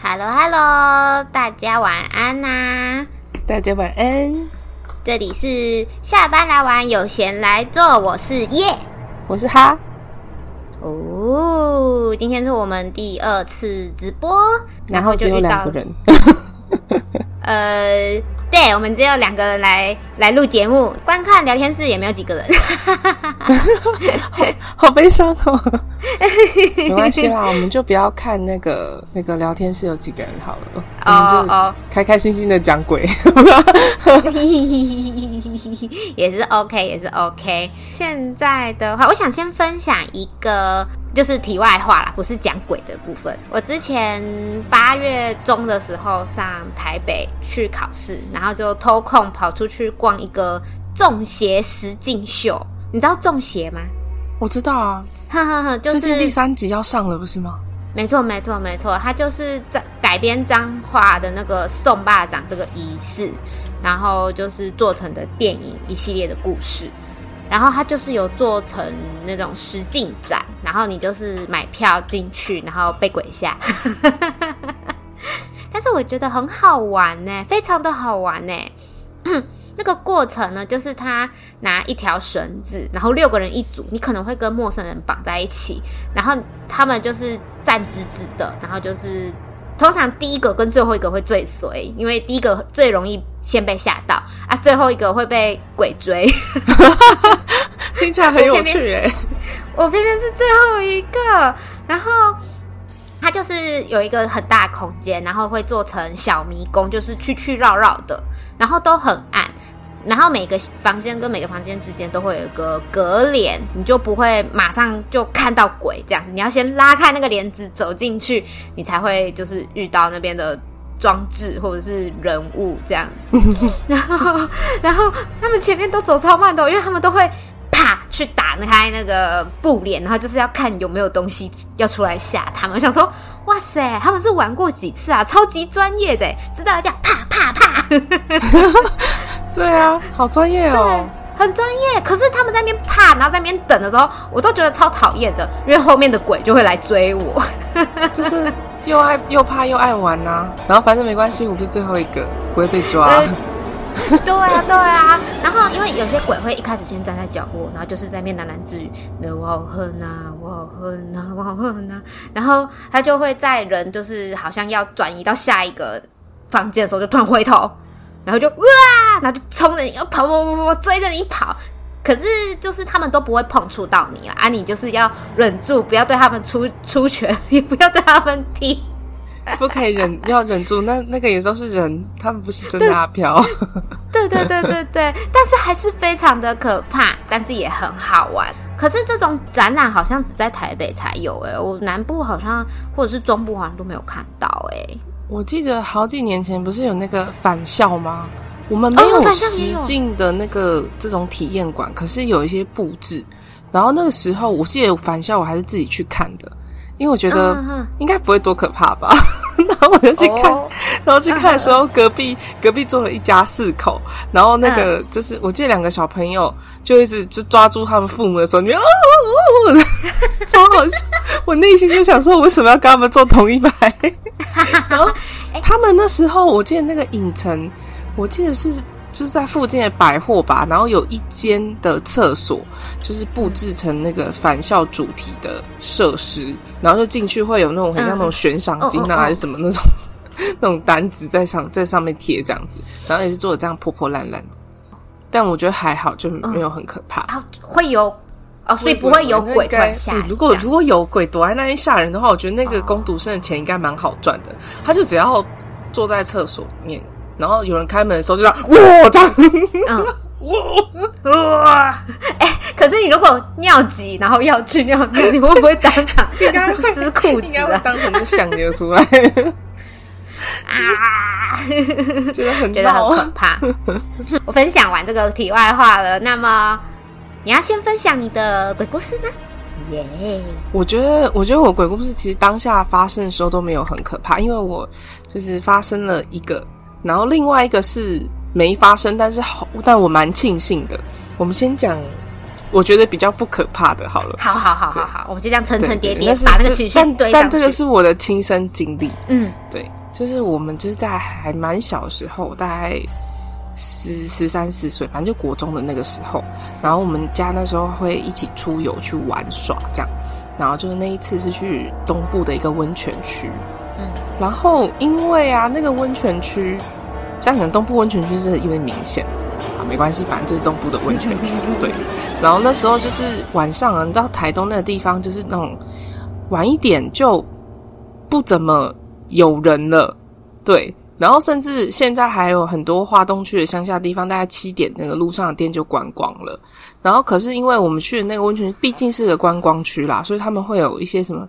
Hello，Hello，大家晚安呐、啊！大家晚安。这里是下班来玩，有闲来做。我是耶，我是哈。哦，今天是我们第二次直播，然后就遇到两个人。呃。对，我们只有两个人来来录节目，观看聊天室也没有几个人，好，好悲伤哦。没关系啦，我们就不要看那个那个聊天室有几个人好了，哦哦，开开心心的讲鬼，也是 OK，也是 OK。现在的话，我想先分享一个。就是题外话啦，不是讲鬼的部分。我之前八月中的时候上台北去考试，然后就偷空跑出去逛一个中邪实境秀。你知道中邪吗？我知道啊，呵呵呵，就是最近第三集要上了，不是吗？没错，没错，没错，它就是在改编彰化的那个送霸掌这个仪式，然后就是做成的电影一系列的故事。然后它就是有做成那种实境展，然后你就是买票进去，然后被鬼吓。但是我觉得很好玩呢，非常的好玩呢。那个过程呢，就是他拿一条绳子，然后六个人一组，你可能会跟陌生人绑在一起，然后他们就是站直直的，然后就是。通常第一个跟最后一个会最衰，因为第一个最容易先被吓到啊，最后一个会被鬼追。听起来很有趣哎！我偏偏是最后一个，然后它就是有一个很大的空间，然后会做成小迷宫，就是曲曲绕绕的，然后都很暗。然后每个房间跟每个房间之间都会有一个隔帘，你就不会马上就看到鬼这样子。你要先拉开那个帘子走进去，你才会就是遇到那边的装置或者是人物这样子。然后，然后他们前面都走超慢的，因为他们都会啪去打开那个布帘，然后就是要看有没有东西要出来吓他们。我想说，哇塞，他们是玩过几次啊？超级专业的，知道要这样啪啪啪。对啊，好专业哦，很专业。可是他们在那边怕，然后在那边等的时候，我都觉得超讨厌的，因为后面的鬼就会来追我，就是又爱又怕又爱玩呐、啊。然后反正没关系，我不是最后一个，不会被抓。对啊，对啊。然后因为有些鬼会一开始先站在角落，然后就是在那边喃喃自语：“那我好恨呐，我好恨呐，我好恨呐。”然后他就会在人就是好像要转移到下一个房间的时候，就突然回头。然后就哇，然后就冲着你要跑跑跑跑追着你跑，可是就是他们都不会碰触到你啊，啊你就是要忍住，不要对他们出出拳，也不要对他们踢，不可以忍，要忍住。那那个也都是人，他们不是真的阿飘。对对对对对对，但是还是非常的可怕，但是也很好玩。可是这种展览好像只在台北才有哎、欸，我南部好像或者是中部好像都没有看到哎、欸。我记得好几年前不是有那个返校吗？我们没有实境的那个这种体验馆，可是有一些布置。然后那个时候，我记得返校我还是自己去看的，因为我觉得应该不会多可怕吧。然后我就去看，然后去看的时候，隔壁隔壁坐了一家四口，然后那个就是我记得两个小朋友就一直就抓住他们父母的时候，你哦哦 哦，超好笑。我内心就想说，我为什么要跟他们坐同一排？然后他们那时候，我记得那个影城，我记得是就是在附近的百货吧，然后有一间的厕所，就是布置成那个返校主题的设施，然后就进去会有那种很像那种悬赏金啊，还是什么那种 那种单子在上在上面贴这样子，然后也是做的这样破破烂烂的，但我觉得还好，就没有很可怕。啊，会有。哦，所以不会有鬼怪吓。如果如果有鬼躲在那边吓人的话，我觉得那个工读生的钱应该蛮好赚的。他就只要坐在厕所里面，然后有人开门的时候就这样哇这样，哇哇！哎，可是你如果尿急，然后要去尿尿，你会不会当场 应该湿裤子？应该会当场就想流出来啊！觉得很觉得很可怕。我分享完这个题外话了，那么。你要先分享你的鬼故事吗？耶！Yeah. 我觉得，我觉得我鬼故事其实当下发生的时候都没有很可怕，因为我就是发生了一个，然后另外一个是没发生，但是好，但我蛮庆幸的。我们先讲。我觉得比较不可怕的，好了，好好好好好，我们就这样层层叠叠，叠，把那个情绪堆。但这个是我的亲身经历，嗯，对，就是我们就是在还蛮小的时候，大概十十三四岁，反正就国中的那个时候，然后我们家那时候会一起出游去玩耍，这样，然后就是那一次是去东部的一个温泉区，嗯，然后因为啊，那个温泉区，这样可能东部温泉区是因为明显啊。没关系，反正就是东部的温泉区。对，然后那时候就是晚上啊，你知道台东那个地方就是那种晚一点就不怎么有人了。对，然后甚至现在还有很多花东区的乡下地方，大概七点那个路上的店就关光了。然后可是因为我们去的那个温泉毕竟是个观光区啦，所以他们会有一些什么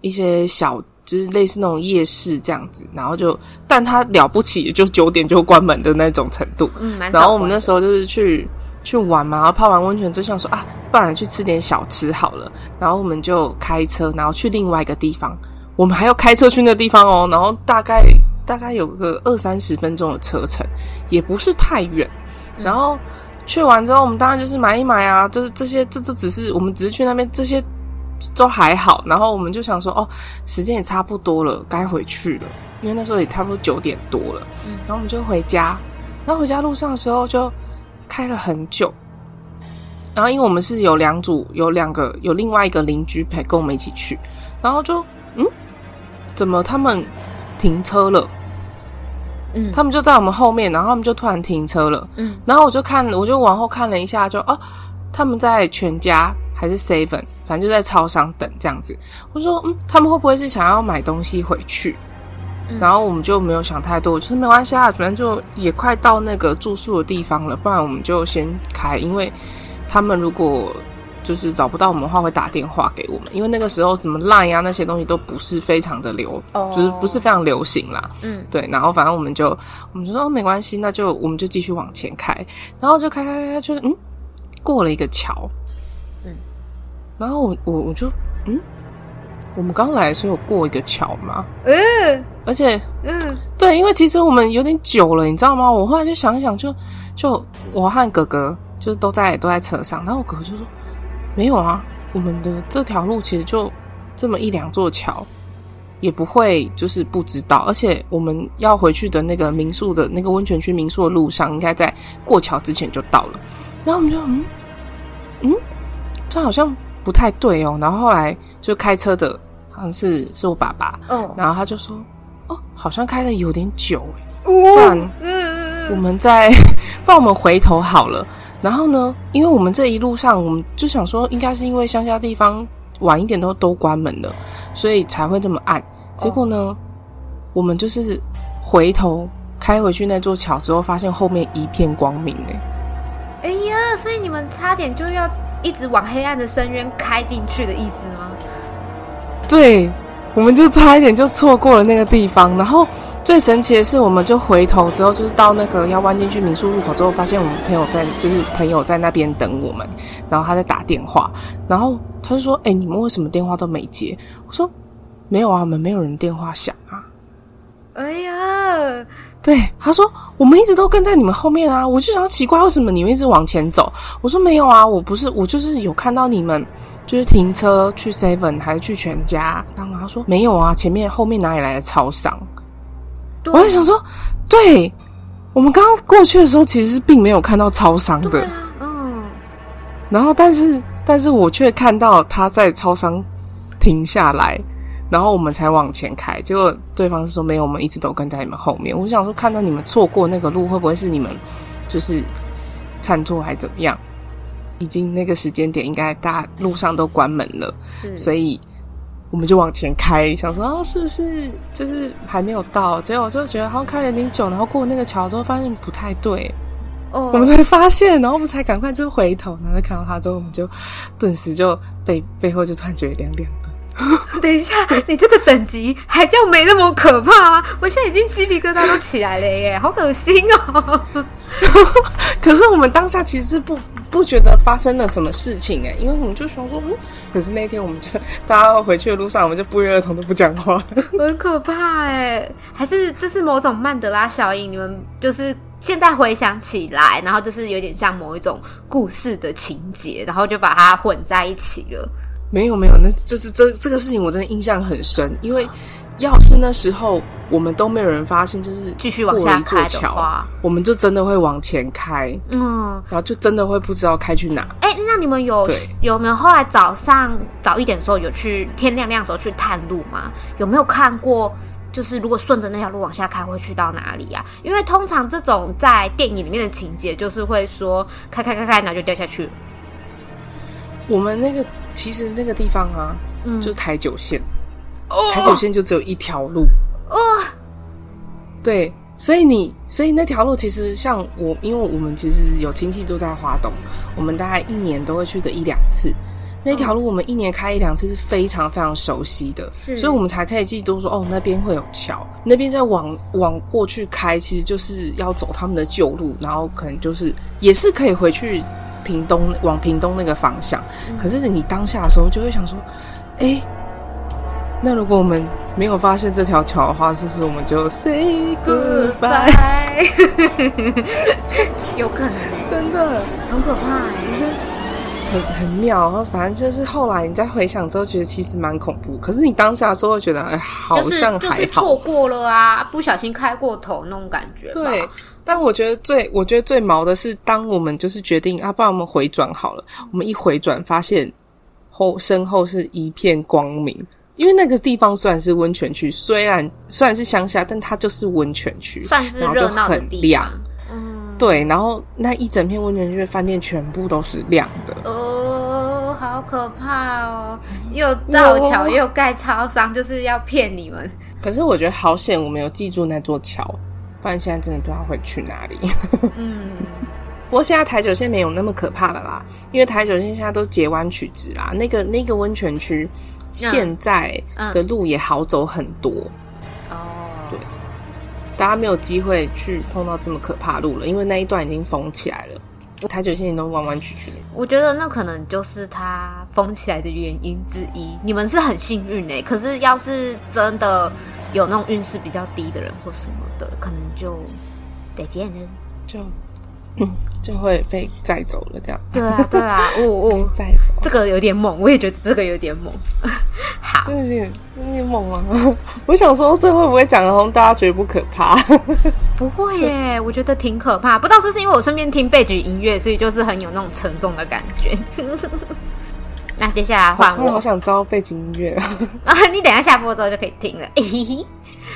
一些小。就是类似那种夜市这样子，然后就，但它了不起，就九点就关门的那种程度。嗯，然后我们那时候就是去去玩嘛，然后泡完温泉就想说啊，不然去吃点小吃好了。然后我们就开车，然后去另外一个地方。我们还要开车去那个地方哦，然后大概大概有个二三十分钟的车程，也不是太远。然后去完之后，我们当然就是买一买啊，就是这些，这这只是我们只是去那边这些。都还好，然后我们就想说，哦，时间也差不多了，该回去了，因为那时候也差不多九点多了。嗯，然后我们就回家，然后回家路上的时候就开了很久。然后因为我们是有两组，有两个，有另外一个邻居陪跟我们一起去，然后就嗯，怎么他们停车了？嗯，他们就在我们后面，然后他们就突然停车了。嗯，然后我就看，我就往后看了一下，就哦，他们在全家。还是 seven，反正就在超商等这样子。我说，嗯，他们会不会是想要买东西回去？嗯、然后我们就没有想太多，我说没关系啊，反正就也快到那个住宿的地方了，不然我们就先开。因为他们如果就是找不到我们的话，会打电话给我们。因为那个时候什么 line 啊那些东西都不是非常的流，哦、就是不是非常流行啦。嗯，对。然后反正我们就我们就说、哦、没关系，那就我们就继续往前开。然后就开开开开，就嗯过了一个桥。然后我我我就嗯，我们刚来的时候有过一个桥嘛？嗯，而且嗯，对，因为其实我们有点久了，你知道吗？我后来就想一想就，就就我和哥哥就是都在都在车上，然后我哥哥就说没有啊，我们的这条路其实就这么一两座桥，也不会就是不知道，而且我们要回去的那个民宿的那个温泉区民宿的路上，应该在过桥之前就到了。然后我们就嗯嗯，这好像。不太对哦，然后后来就开车的好像是是我爸爸，嗯，然后他就说，哦，好像开的有点久，不然，嗯嗯嗯，我们再，帮我们回头好了。然后呢，因为我们这一路上，我们就想说，应该是因为乡下地方晚一点都都关门了，所以才会这么暗。结果呢，哦，我们就是回头开回去那座桥之后，发现后面一片光明哎，哎呀，所以你们差点就要。一直往黑暗的深渊开进去的意思吗？对，我们就差一点就错过了那个地方。然后最神奇的是，我们就回头之后，就是到那个要弯进去民宿入口之后，发现我们朋友在，就是朋友在那边等我们。然后他在打电话，然后他就说：“哎、你们为什么电话都没接？”我说：“没有啊，我们没有人电话响啊。”哎呀！对，他说我们一直都跟在你们后面啊，我就想奇怪为什么你们一直往前走。我说没有啊，我不是，我就是有看到你们就是停车去 Seven 还是去全家。然后他说没有啊，前面后面哪里来的超商？我在想说，对，我们刚刚过去的时候其实是并没有看到超商的，啊、嗯。然后但是但是我却看到他在超商停下来。然后我们才往前开，结果对方是说没有，我们一直都跟在你们后面。我想说，看到你们错过那个路，会不会是你们就是看错还怎么样？已经那个时间点，应该大路上都关门了，是，所以我们就往前开，想说啊，是不是就是还没有到？结果我就觉得好像开了有点久，然后过那个桥之后发现不太对，哦，我们才发现，然后我们才赶快就回头，然后就看到他之后，我们就顿时就背背后就突然觉得凉凉的。等一下，你这个等级还叫没那么可怕吗？我现在已经鸡皮疙瘩都起来了耶，好恶心哦！可是我们当下其实是不不觉得发生了什么事情哎、欸，因为我们就想说，嗯，可是那天我们就大家回去的路上，我们就不约而同都不讲话，很可怕哎、欸，还是这是某种曼德拉效应？你们就是现在回想起来，然后就是有点像某一种故事的情节，然后就把它混在一起了。没有没有，那就是这这个事情我真的印象很深，因为。要是那时候我们都没有人发现，就是继续往下开的话，我们就真的会往前开，嗯，然后就真的会不知道开去哪。哎、欸，那你们有有没有后来早上早一点的时候有去天亮亮的时候去探路吗？有没有看过？就是如果顺着那条路往下开，会去到哪里呀、啊？因为通常这种在电影里面的情节，就是会说开开开开，然后就掉下去。我们那个其实那个地方啊，嗯，就是台九线。台九线就只有一条路。哦，对，所以你，所以那条路其实像我，因为我们其实有亲戚住在花东，我们大概一年都会去个一两次。那条路我们一年开一两次是非常非常熟悉的，所以我们才可以记住说，哦，那边会有桥，那边再往往过去开，其实就是要走他们的旧路，然后可能就是也是可以回去屏东，往屏东那个方向。嗯、可是你当下的时候就会想说，哎、欸。那如果我们没有发现这条桥的话，是不是我们就 say goodbye？有可能，真的很可怕，很很妙。然后反正就是后来你再回想之后，觉得其实蛮恐怖。可是你当下的时候会觉得，哎，好像还好，就是错过了啊，不小心开过头那种感觉。对，但我觉得最我觉得最毛的是，当我们就是决定啊，不然我们回转好了。我们一回转，发现后身后是一片光明。因为那个地方虽然是温泉区，虽然虽然是乡下，但它就是温泉区，算是热闹的地方。嗯，对，然后那一整片温泉区的饭店全部都是亮的。哦，好可怕哦！又造桥又盖超商，就是要骗你们。可是我觉得好险，我没有记住那座桥，不然现在真的不知道会去哪里。嗯，不过现在台九线没有那么可怕了啦，因为台九线现在都截弯取直啦。那个那个温泉区。现在的路也好走很多哦，对，大家没有机会去碰到这么可怕路了，因为那一段已经封起来了。台九线都弯弯曲曲的，我觉得那可能就是它封起来的原因之一。你们是很幸运哎，可是要是真的有那种运势比较低的人或什么的，可能就得见人就。嗯，就会被载走了，这样。对啊，对啊，哦哦，载走，这个有点猛，我也觉得这个有点猛。好，这有点有点猛啊！我想说，这会不会讲的大家觉得不可怕？不会耶，我觉得挺可怕。不知道是不是因为我顺便听背景音乐，所以就是很有那种沉重的感觉。那接下来换我，我好想知道背景音乐啊！你等一下下播之后就可以听了。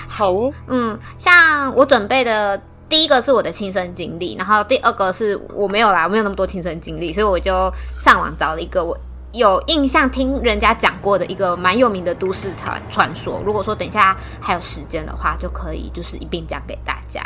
好哦，嗯，像我准备的。第一个是我的亲身经历，然后第二个是我没有啦，我没有那么多亲身经历，所以我就上网找了一个我有印象听人家讲过的一个蛮有名的都市传传说。如果说等一下还有时间的话，就可以就是一并讲给大家。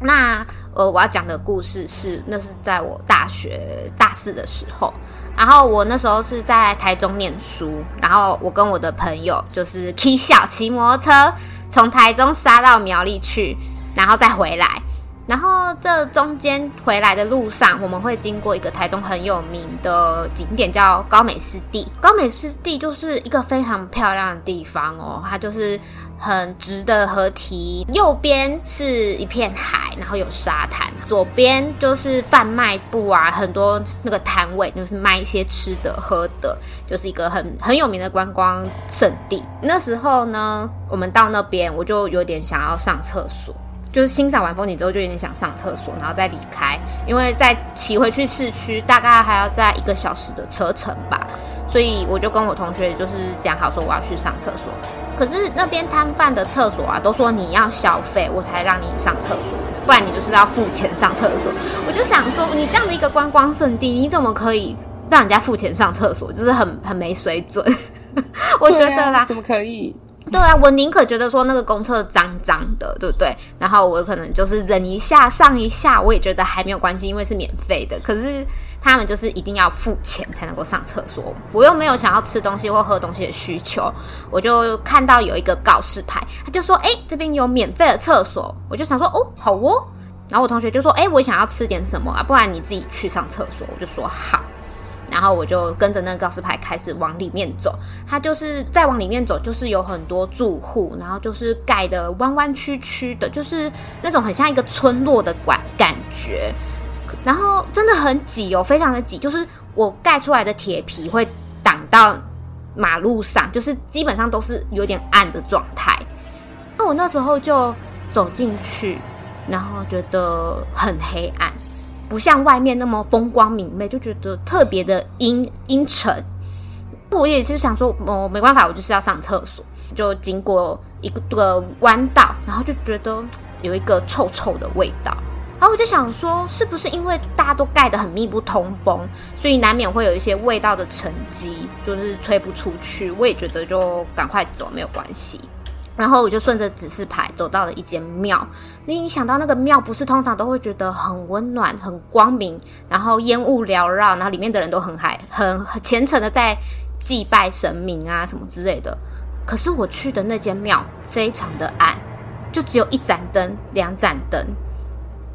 那呃，我要讲的故事是，那是在我大学大四的时候，然后我那时候是在台中念书，然后我跟我的朋友就是骑小骑摩托车从台中杀到苗栗去，然后再回来。然后这中间回来的路上，我们会经过一个台中很有名的景点，叫高美湿地。高美湿地就是一个非常漂亮的地方哦，它就是很直的河堤，右边是一片海，然后有沙滩，左边就是贩卖部啊，很多那个摊位就是卖一些吃的喝的，就是一个很很有名的观光胜地。那时候呢，我们到那边，我就有点想要上厕所。就是欣赏完风景之后，就有点想上厕所，然后再离开，因为再骑回去市区大概还要在一个小时的车程吧，所以我就跟我同学就是讲好说我要去上厕所。可是那边摊贩的厕所啊，都说你要消费我才让你上厕所，不然你就是要付钱上厕所。我就想说，你这样的一个观光胜地，你怎么可以让人家付钱上厕所？就是很很没水准，我觉得啦，怎么可以？对啊，我宁可觉得说那个公厕脏脏的，对不对？然后我可能就是忍一下上一下，我也觉得还没有关系，因为是免费的。可是他们就是一定要付钱才能够上厕所，我又没有想要吃东西或喝东西的需求，我就看到有一个告示牌，他就说：“哎，这边有免费的厕所。”我就想说：“哦，好哦。”然后我同学就说：“哎，我想要吃点什么啊，不然你自己去上厕所。”我就说：“好。”然后我就跟着那个告示牌开始往里面走。它就是再往里面走，就是有很多住户，然后就是盖的弯弯曲曲的，就是那种很像一个村落的感感觉。然后真的很挤哦，非常的挤，就是我盖出来的铁皮会挡到马路上，就是基本上都是有点暗的状态。那我那时候就走进去。然后觉得很黑暗，不像外面那么风光明媚，就觉得特别的阴阴沉。我也是想说，哦，没办法，我就是要上厕所。就经过一个个弯道，然后就觉得有一个臭臭的味道。然后我就想说，是不是因为大家都盖得很密不通风，所以难免会有一些味道的沉积，就是吹不出去。我也觉得就赶快走，没有关系。然后我就顺着指示牌走到了一间庙。你想到那个庙，不是通常都会觉得很温暖、很光明，然后烟雾缭绕，然后里面的人都很嗨、很虔诚的在祭拜神明啊什么之类的。可是我去的那间庙非常的暗，就只有一盏灯、两盏灯，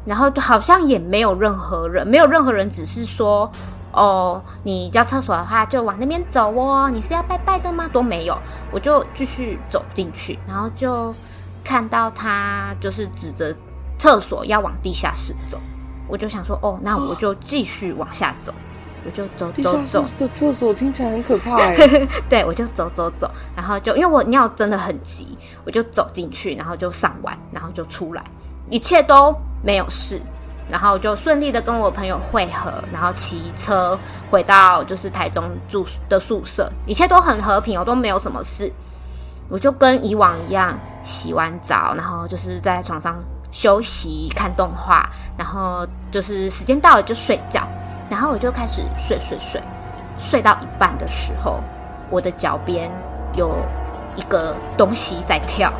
然后好像也没有任何人，没有任何人，只是说。哦，你要厕所的话就往那边走哦。你是要拜拜的吗？都没有，我就继续走进去，然后就看到他就是指着厕所要往地下室走。我就想说，哦，那我就继续往下走，我就走走走。的厕所听起来很可怕哎。对，我就走走走，然后就因为我尿真的很急，我就走进去，然后就上完，然后就出来，一切都没有事。然后就顺利的跟我朋友会合，然后骑车回到就是台中住的宿舍，一切都很和平，我都没有什么事。我就跟以往一样，洗完澡，然后就是在床上休息看动画，然后就是时间到了就睡觉，然后我就开始睡睡睡，睡到一半的时候，我的脚边有一个东西在跳。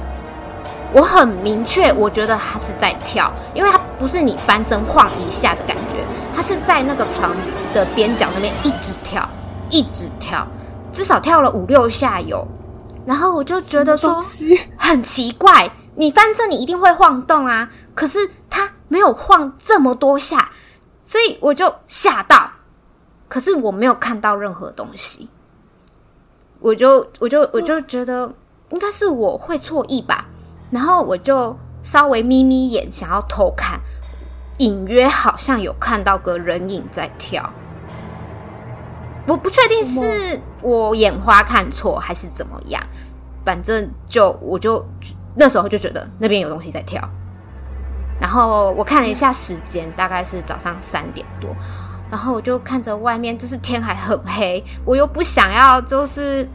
我很明确，我觉得他是在跳，因为他不是你翻身晃一下的感觉，他是在那个床的边角那边一直跳，一直跳，至少跳了五六下有。然后我就觉得说很奇怪，你翻身你一定会晃动啊，可是他没有晃这么多下，所以我就吓到。可是我没有看到任何东西，我就我就我就觉得应该是我会错意吧。然后我就稍微眯眯眼，想要偷看，隐约好像有看到个人影在跳。我不确定是我眼花看错还是怎么样，反正就我就那时候就觉得那边有东西在跳。然后我看了一下时间，大概是早上三点多。然后我就看着外面，就是天还很黑，我又不想要就是。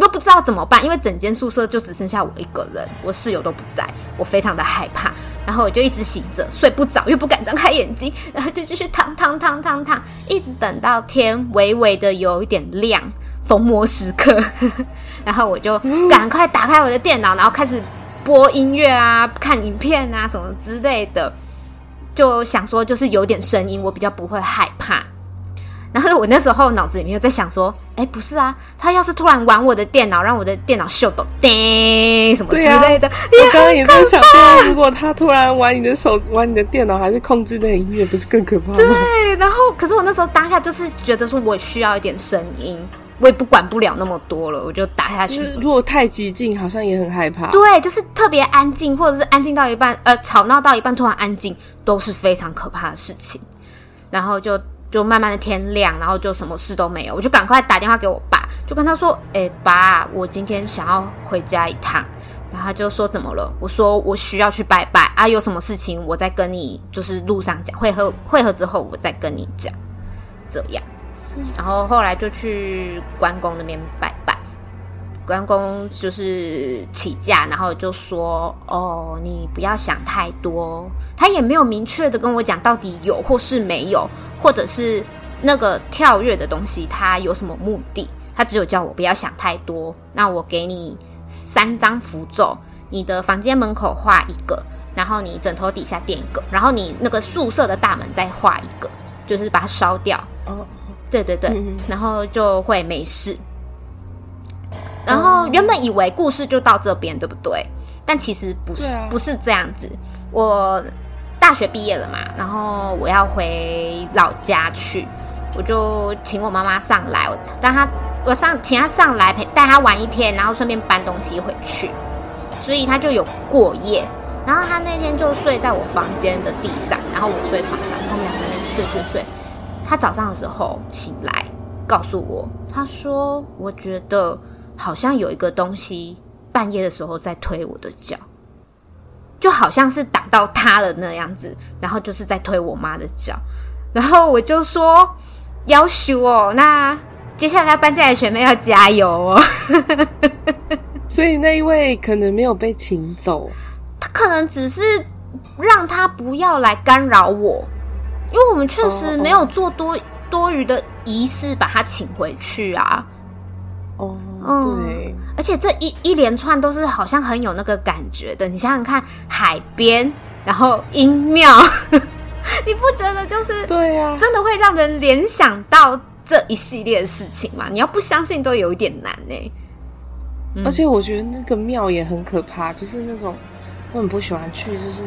又不知道怎么办，因为整间宿舍就只剩下我一个人，我室友都不在，我非常的害怕。然后我就一直醒着，睡不着，又不敢张开眼睛，然后就继续躺躺躺躺躺，一直等到天微微的有一点亮，逢魔时刻。然后我就赶快打开我的电脑，然后开始播音乐啊，看影片啊什么之类的，就想说就是有点声音，我比较不会害怕。然后我那时候脑子里面又在想说，哎，不是啊，他要是突然玩我的电脑，让我的电脑秀抖叮什么之类的，啊、我刚刚也在想说，如果他突然玩你的手，玩你的电脑，还是控制那个音乐，不是更可怕吗？对。然后，可是我那时候当下就是觉得说，我需要一点声音，我也不管不了那么多了，我就打下去。如果太激进，好像也很害怕。对，就是特别安静，或者是安静到一半，呃，吵闹到一半突然安静，都是非常可怕的事情。然后就。就慢慢的天亮，然后就什么事都没有，我就赶快打电话给我爸，就跟他说：“哎，爸，我今天想要回家一趟。”然后他就说：“怎么了？”我说：“我需要去拜拜啊，有什么事情我再跟你，就是路上讲，会合会合之后我再跟你讲，这样。”然后后来就去关公那边拜拜，关公就是起驾，然后就说：“哦，你不要想太多。”他也没有明确的跟我讲到底有或是没有。或者是那个跳跃的东西，它有什么目的？他只有叫我不要想太多。那我给你三张符咒，你的房间门口画一个，然后你枕头底下垫一个，然后你那个宿舍的大门再画一个，就是把它烧掉。哦，对对对，嗯、然后就会没事。然后原本以为故事就到这边，对不对？但其实不是，啊、不是这样子。我。大学毕业了嘛，然后我要回老家去，我就请我妈妈上来，我让她我上请她上来陪带她玩一天，然后顺便搬东西回去，所以她就有过夜。然后她那天就睡在我房间的地上，然后我睡床上，然后我们两个人睡睡睡。她早上的时候醒来，告诉我，她说：“我觉得好像有一个东西半夜的时候在推我的脚。”就好像是挡到他了那样子，然后就是在推我妈的脚，然后我就说要求哦，那接下来要搬进来的学妹要加油哦。所以那一位可能没有被请走，他可能只是让他不要来干扰我，因为我们确实没有做多多余的仪式把他请回去啊。哦，嗯，对，而且这一一连串都是好像很有那个感觉的。你想想看，海边，然后音庙，你不觉得就是对呀？真的会让人联想到这一系列的事情吗？你要不相信都有一点难呢。而且我觉得那个庙也很可怕，就是那种我很不喜欢去，就是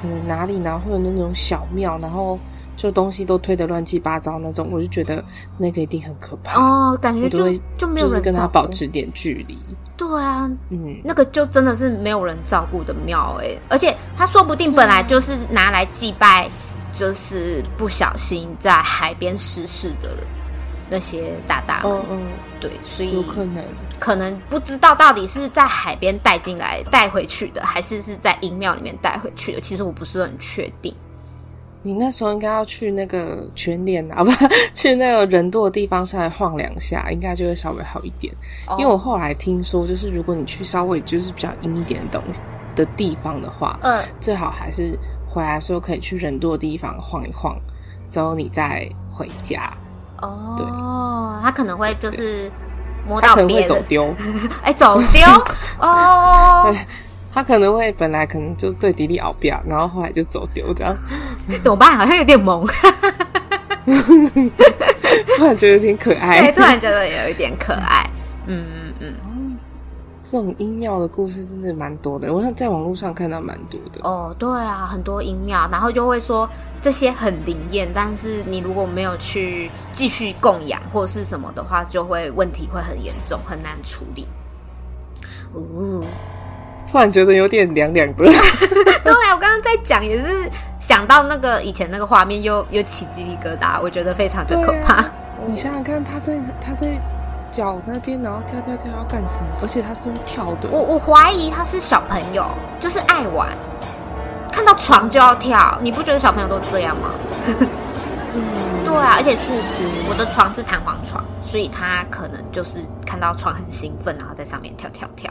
可能哪里然后会有那种小庙，然后。就东西都推得乱七八糟那种，我就觉得那个一定很可怕哦。感觉就就没有人跟他保持点距离。对啊，嗯，那个就真的是没有人照顾的庙哎，而且他说不定本来就是拿来祭拜，就是不小心在海边失事的人那些大大们。嗯嗯，对，所以有可能可能不知道到底是在海边带进来带回去的，还是是在阴庙里面带回去的。其实我不是很确定。你那时候应该要去那个全脸啊，不去那个人多的地方上来晃两下，应该就会稍微好一点。Oh. 因为我后来听说，就是如果你去稍微就是比较阴一点的东西的地方的话，嗯，最好还是回来的时候可以去人多的地方晃一晃，之后你再回家。哦，对，他可能会就是摸到别人，他可能会走丢，哎，走丢 哦。Oh. 他可能会本来可能就对弟弟拗不然后后来就走丢这样，怎么办？好像有点萌，突然觉得挺可爱，对，突然觉得有一点可爱。嗯嗯嗯，这种阴庙的故事真的蛮多的，我想在网络上看到蛮多的。哦，对啊，很多阴庙，然后就会说这些很灵验，但是你如果没有去继续供养或者是什么的话，就会问题会很严重，很难处理。哦。突然觉得有点凉凉的。对，我刚刚在讲也是想到那个以前那个画面，又又起鸡皮疙瘩，我觉得非常的可怕。啊、你想想看，他在他在脚那边，然后跳跳跳要干什么？而且他是用跳的。我我怀疑他是小朋友，就是爱玩，看到床就要跳。你不觉得小朋友都这样吗？嗯，对啊，而且确实我的床是弹簧床，所以他可能就是看到床很兴奋，然后在上面跳跳跳。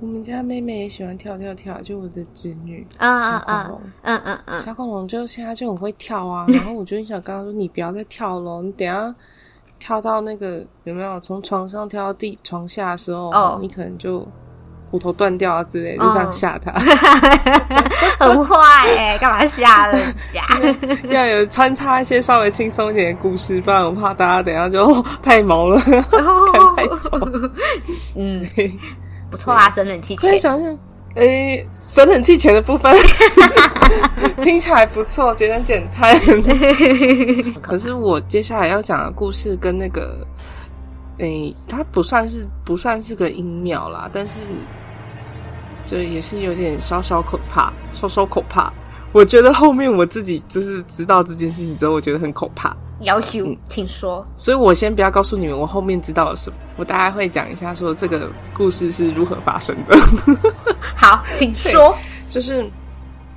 我们家妹妹也喜欢跳跳跳，就我的侄女，啊啊啊嗯嗯嗯，小恐龙就现在就很会跳啊。然后我就很想跟她说：“你不要再跳了，你等下跳到那个有没有从床上跳到地床下的时候，哦，你可能就骨头断掉啊之类，就这样吓她。很坏哎，干嘛吓人家？要有穿插一些稍微轻松一点的故事，不然我怕大家等下就太毛了，看太早。嗯。不错啊，省冷气钱。再想想，哎、欸，省冷气钱的部分 听起来不错，节能减碳。可是我接下来要讲的故事跟那个，哎、欸，它不算是不算是个音庙啦，但是就也是有点稍稍可怕，稍稍可怕。我觉得后面我自己就是知道这件事情之后，我觉得很可怕。要求，请说。所以我先不要告诉你们，我后面知道了什么。我大概会讲一下，说这个故事是如何发生的。好，请说。就是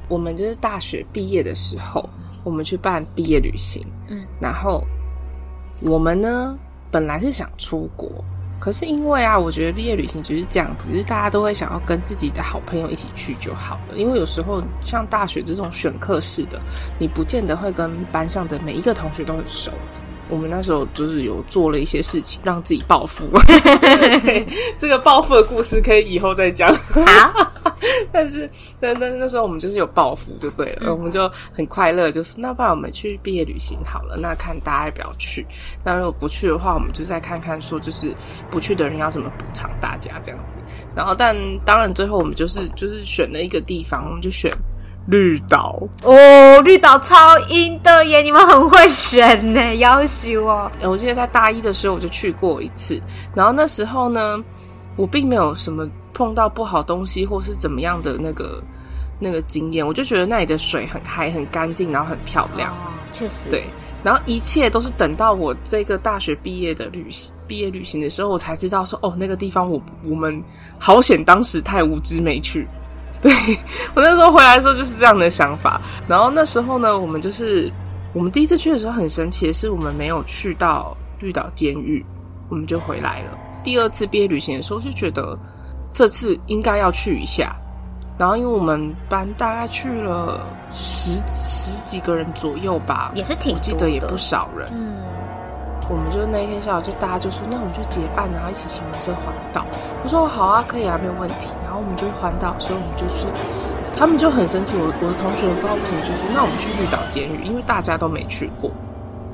我们就是大学毕业的时候，我们去办毕业旅行。嗯，然后我们呢，本来是想出国。可是因为啊，我觉得毕业旅行就是这样子，就是大家都会想要跟自己的好朋友一起去就好了。因为有时候像大学这种选课式的，你不见得会跟班上的每一个同学都很熟。我们那时候就是有做了一些事情，让自己暴富。这个暴富的故事可以以后再讲。好，但是但但那时候我们就是有暴富就对了，嗯、我们就很快乐，就是那不然我们去毕业旅行好了，那看大家要不要去。那如果不去的话，我们就再看看说，就是不去的人要怎么补偿大家这样子。然后但当然最后我们就是就是选了一个地方，我们就选绿岛哦，绿岛超阴的耶！你们很会选呢，要求哦。我记得在大一的时候我就去过一次，然后那时候呢，我并没有什么碰到不好东西或是怎么样的那个那个经验，我就觉得那里的水很还很干净，然后很漂亮。哦，确实，对。然后一切都是等到我这个大学毕业的旅行毕业旅行的时候，我才知道说哦，那个地方我我们好险，当时太无知没去。对，我那时候回来的时候就是这样的想法，然后那时候呢，我们就是我们第一次去的时候很神奇的是，我们没有去到绿岛监狱，我们就回来了。第二次毕业旅行的时候就觉得这次应该要去一下，然后因为我们班大概去了十十几个人左右吧，也是挺记得也不少人，嗯。我们就那一天下午，就大家就说，那我们就结伴，然后一起骑摩托车环岛。我说好啊，可以啊，没有问题。然后我们就环岛，所以我们就去。他们就很生气，我我的同学不知道为什么就说，那我们去绿岛监狱，因为大家都没去过，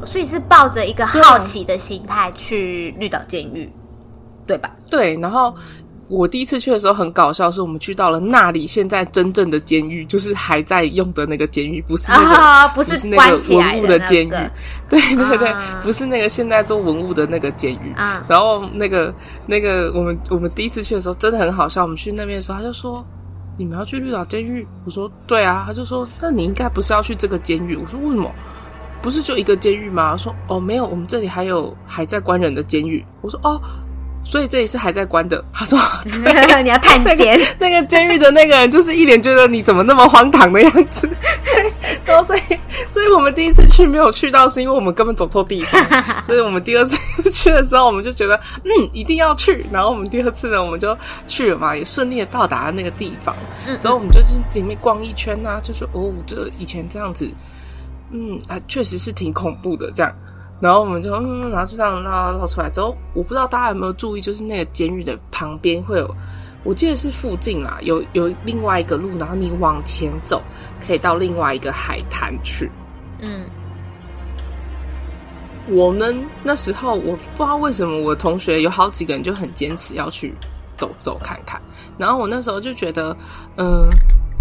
所以是抱着一个好奇的心态去绿岛监狱，对吧？对，然后。我第一次去的时候很搞笑，是我们去到了那里，现在真正的监狱就是还在用的那个监狱，不是那个、啊、不是那个文物的监狱，那个、对对对，啊、不是那个现在做文物的那个监狱。啊、然后那个那个我们我们第一次去的时候真的很好笑，我们去那边的时候他就说，你们要去绿岛监狱，我说对啊，他就说，那你应该不是要去这个监狱，我说为什么？不是就一个监狱吗？他说哦没有，我们这里还有还在关人的监狱，我说哦。所以这里是还在关的。他说：“ 你要探监。那个监狱的那个人就是一脸觉得你怎么那么荒唐的样子。对，然后所以，所以我们第一次去没有去到，是因为我们根本走错地方。所以我们第二次去的时候，我们就觉得嗯，一定要去。然后我们第二次呢，我们就去了嘛，也顺利的到达了那个地方。然后我们就进里面逛一圈啊，就说哦，这以前这样子，嗯啊，确实是挺恐怖的这样。”然后我们就嗯，然后就这样绕绕出来之后，我不知道大家有没有注意，就是那个监狱的旁边会有，我记得是附近啦，有有另外一个路，然后你往前走可以到另外一个海滩去。嗯，我们那时候我不知道为什么，我同学有好几个人就很坚持要去走走看看，然后我那时候就觉得，嗯，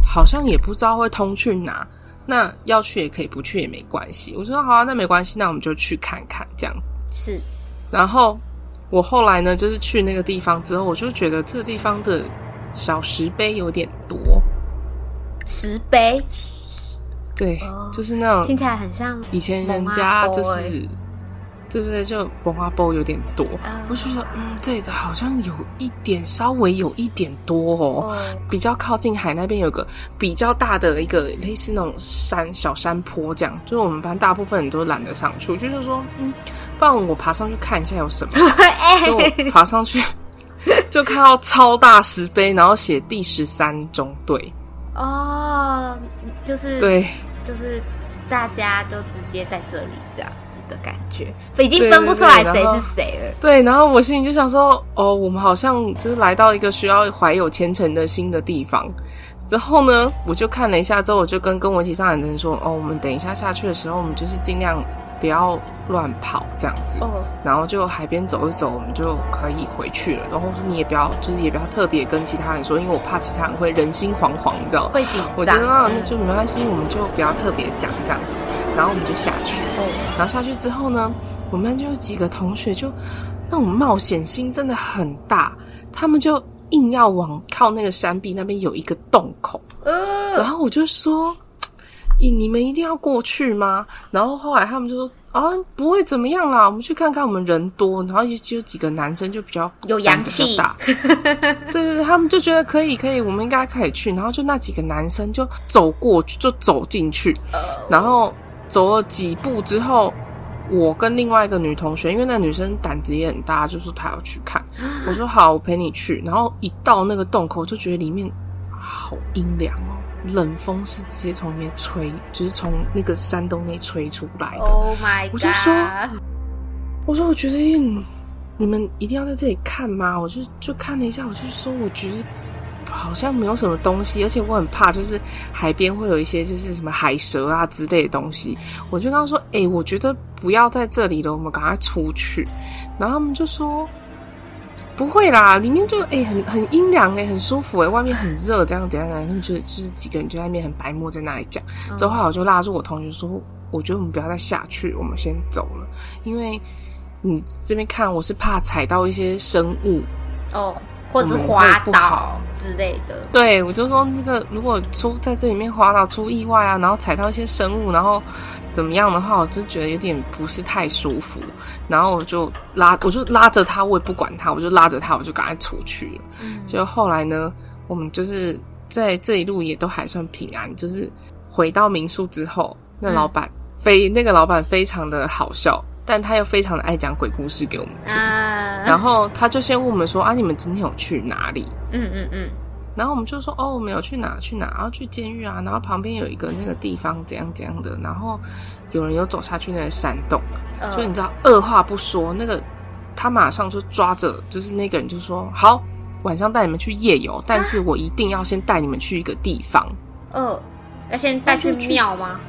好像也不知道会通去哪。那要去也可以，不去也没关系。我说好啊，那没关系，那我们就去看看这样。是，然后我后来呢，就是去那个地方之后，我就觉得这个地方的小石碑有点多。石碑，对，哦、就是那种听起来很像以前人家就是。对对对，就文化包有点多，嗯、我就觉得，嗯，这里的好像有一点，稍微有一点多哦。嗯、比较靠近海那边有个比较大的一个类似那种山小山坡，这样，就是我们班大部分人都懒得上去，就是说，嗯，不然我爬上去看一下有什么。就爬上去，就看到超大石碑，然后写第十三中队。哦，就是对，就是大家都直接在这里这样。的感觉，已经分不出来谁是谁了。对，然后我心里就想说，哦，我们好像就是来到一个需要怀有虔诚的心的地方。然后呢，我就看了一下之后，我就跟跟我一起上来的人说，哦，我们等一下下去的时候，我们就是尽量不要乱跑这样子。哦。然后就海边走一走，我们就可以回去了。然后说你也不要，就是也不要特别跟其他人说，因为我怕其他人会人心惶惶，你知道吗？会紧张。我觉得那就没关系，我们就不要特别讲这样子。然后我们就下去，然后下去之后呢，我们就有几个同学就那种冒险心真的很大，他们就硬要往靠那个山壁那边有一个洞口，然后我就说，你你们一定要过去吗？然后后来他们就说，啊，不会怎么样啦，我们去看看，我们人多，然后也只有几个男生就比较有阳气大，对对对，他们就觉得可以可以，我们应该可以去，然后就那几个男生就走过去，就走进去，然后。走了几步之后，我跟另外一个女同学，因为那女生胆子也很大，就说她要去看。我说好，我陪你去。然后一到那个洞口，就觉得里面好阴凉哦，冷风是直接从里面吹，就是从那个山洞内吹出来的。Oh my god！我就说，我说我觉得你们一定要在这里看吗？我就就看了一下，我就说我觉得。好像没有什么东西，而且我很怕，就是海边会有一些就是什么海蛇啊之类的东西。我就跟他说：“哎、我觉得不要在这里了，我们赶快出去。”然后他们就说：“不会啦，里面就哎、很很阴凉哎，很舒服哎，外面很热，这样这样，然后就就是几个人就在那边很白目在那里讲。之后我就拉住我同学说，我觉得我们不要再下去，我们先走了，因为你这边看我是怕踩到一些生物哦，或者是滑倒之类的。对，我就说那个如果出在这里面滑倒出意外啊，然后踩到一些生物，然后。怎么样的话，我就觉得有点不是太舒服，然后我就拉，我就拉着他，我也不管他，我就拉着他，我就赶快出去了。嗯，就后来呢，我们就是在这一路也都还算平安，就是回到民宿之后，那老板非、嗯、那个老板非常的好笑，但他又非常的爱讲鬼故事给我们听。啊、然后他就先问我们说：“啊，你们今天有去哪里？”嗯嗯嗯。然后我们就说哦，我们有去哪去哪，然后去监狱啊，然后旁边有一个那个地方怎样怎样的，然后有人有走下去那个山洞，呃、所以你知道，二话不说，那个他马上就抓着，就是那个人就说好，晚上带你们去夜游，但是我一定要先带你们去一个地方。呃，要先带去庙吗？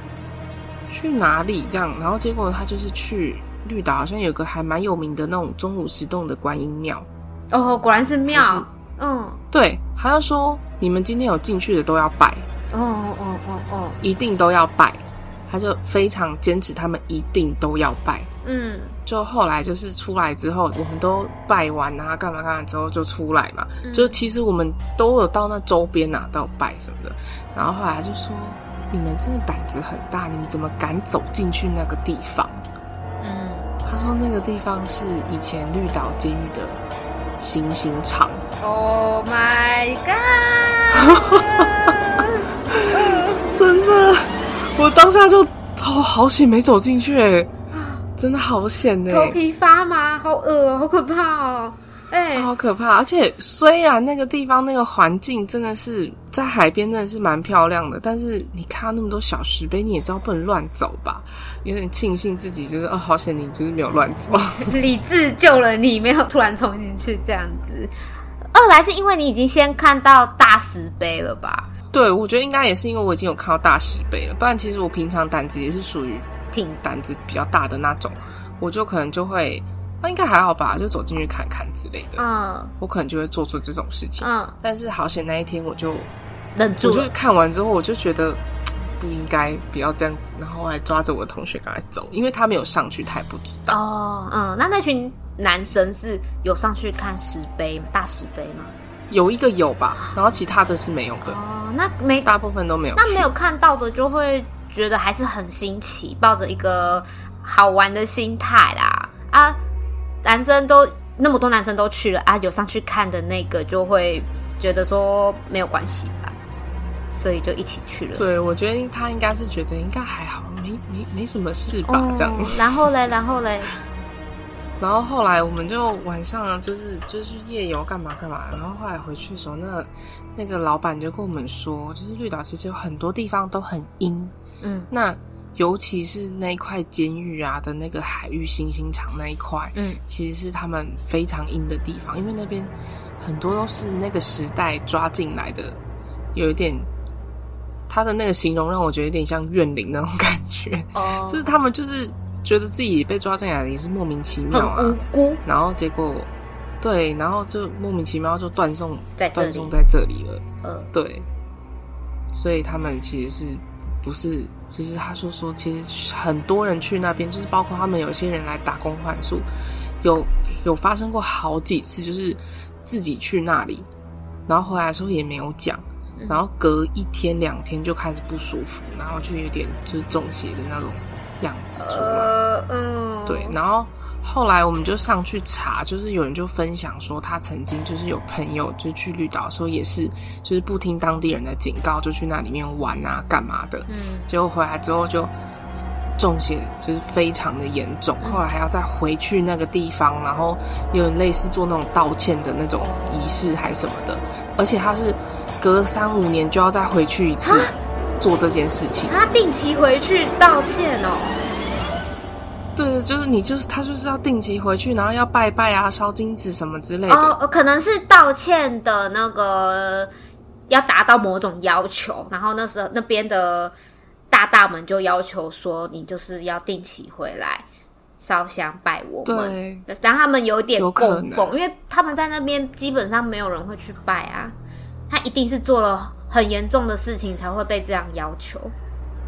去？去哪里这样？然后结果他就是去绿岛，好像有个还蛮有名的那种钟乳石洞的观音庙。哦，果然是庙。嗯，对，好像说你们今天有进去的都要拜，哦哦哦哦，一定都要拜，他就非常坚持他们一定都要拜。嗯，就后来就是出来之后，我们都拜完啊，干嘛干嘛之后就出来嘛，嗯、就其实我们都有到那周边啊，都有拜什么的，然后后来他就说你们真的胆子很大，你们怎么敢走进去那个地方？嗯，他说那个地方是以前绿岛监狱的。行刑场，Oh my god！真的，我当下就好好险没走进去，哎，真的好险哎，头皮发麻，好恶哦，好可怕哦。哎，超可怕！而且虽然那个地方那个环境真的是在海边，真的是蛮漂亮的，但是你看到那么多小石碑，你也知道不能乱走吧？有点庆幸自己就是哦，好险你就是没有乱走，理智救了你，没有突然冲进去这样子。二来是因为你已经先看到大石碑了吧？对，我觉得应该也是因为我已经有看到大石碑了，不然其实我平常胆子也是属于挺胆子比较大的那种，我就可能就会。那应该还好吧，就走进去看看之类的。嗯，我可能就会做出这种事情。嗯，但是好险那一天我就忍住了。我就看完之后，我就觉得不应该，不要这样子，然后我还抓着我的同学赶快走，因为他没有上去，他也不知道。哦，嗯，那那群男生是有上去看石碑大石碑吗？有一个有吧，然后其他的是没有的。哦，那没大部分都没有。那没有看到的就会觉得还是很新奇，抱着一个好玩的心态啦啊。男生都那么多，男生都去了啊，有上去看的那个就会觉得说没有关系吧，所以就一起去了。对，我觉得他应该是觉得应该还好，没没没什么事吧，哦、这样。然后嘞，然后嘞，然后后来我们就晚上就是就是夜游干嘛干嘛，然后后来回去的时候，那那个老板就跟我们说，就是绿岛其实有很多地方都很阴，嗯，那。尤其是那一块监狱啊的那个海域行刑场那一块，嗯，其实是他们非常阴的地方，因为那边很多都是那个时代抓进来的，有一点他的那个形容让我觉得有点像怨灵那种感觉，哦，就是他们就是觉得自己被抓进来的也是莫名其妙啊，无辜，然后结果对，然后就莫名其妙就断送在断送在这里了，嗯，对，所以他们其实是。不是，其实他说说，其实很多人去那边，就是包括他们有些人来打工换宿，有有发生过好几次，就是自己去那里，然后回来的时候也没有讲，然后隔一天两天就开始不舒服，然后就有点就是中邪的那种样子出来，嗯，对，然后。后来我们就上去查，就是有人就分享说，他曾经就是有朋友就去绿岛，说也是就是不听当地人的警告，就去那里面玩啊干嘛的。嗯，结果回来之后就中邪，就是非常的严重。后来还要再回去那个地方，然后有类似做那种道歉的那种仪式还什么的，而且他是隔三五年就要再回去一次做这件事情。他定期回去道歉哦。对，就是你，就是他，就是要定期回去，然后要拜拜啊，烧金纸什么之类的。哦，可能是道歉的那个要达到某种要求，然后那时候那边的大大们就要求说，你就是要定期回来烧香拜我们，对，让他们有点供奉，因为他们在那边基本上没有人会去拜啊，他一定是做了很严重的事情才会被这样要求，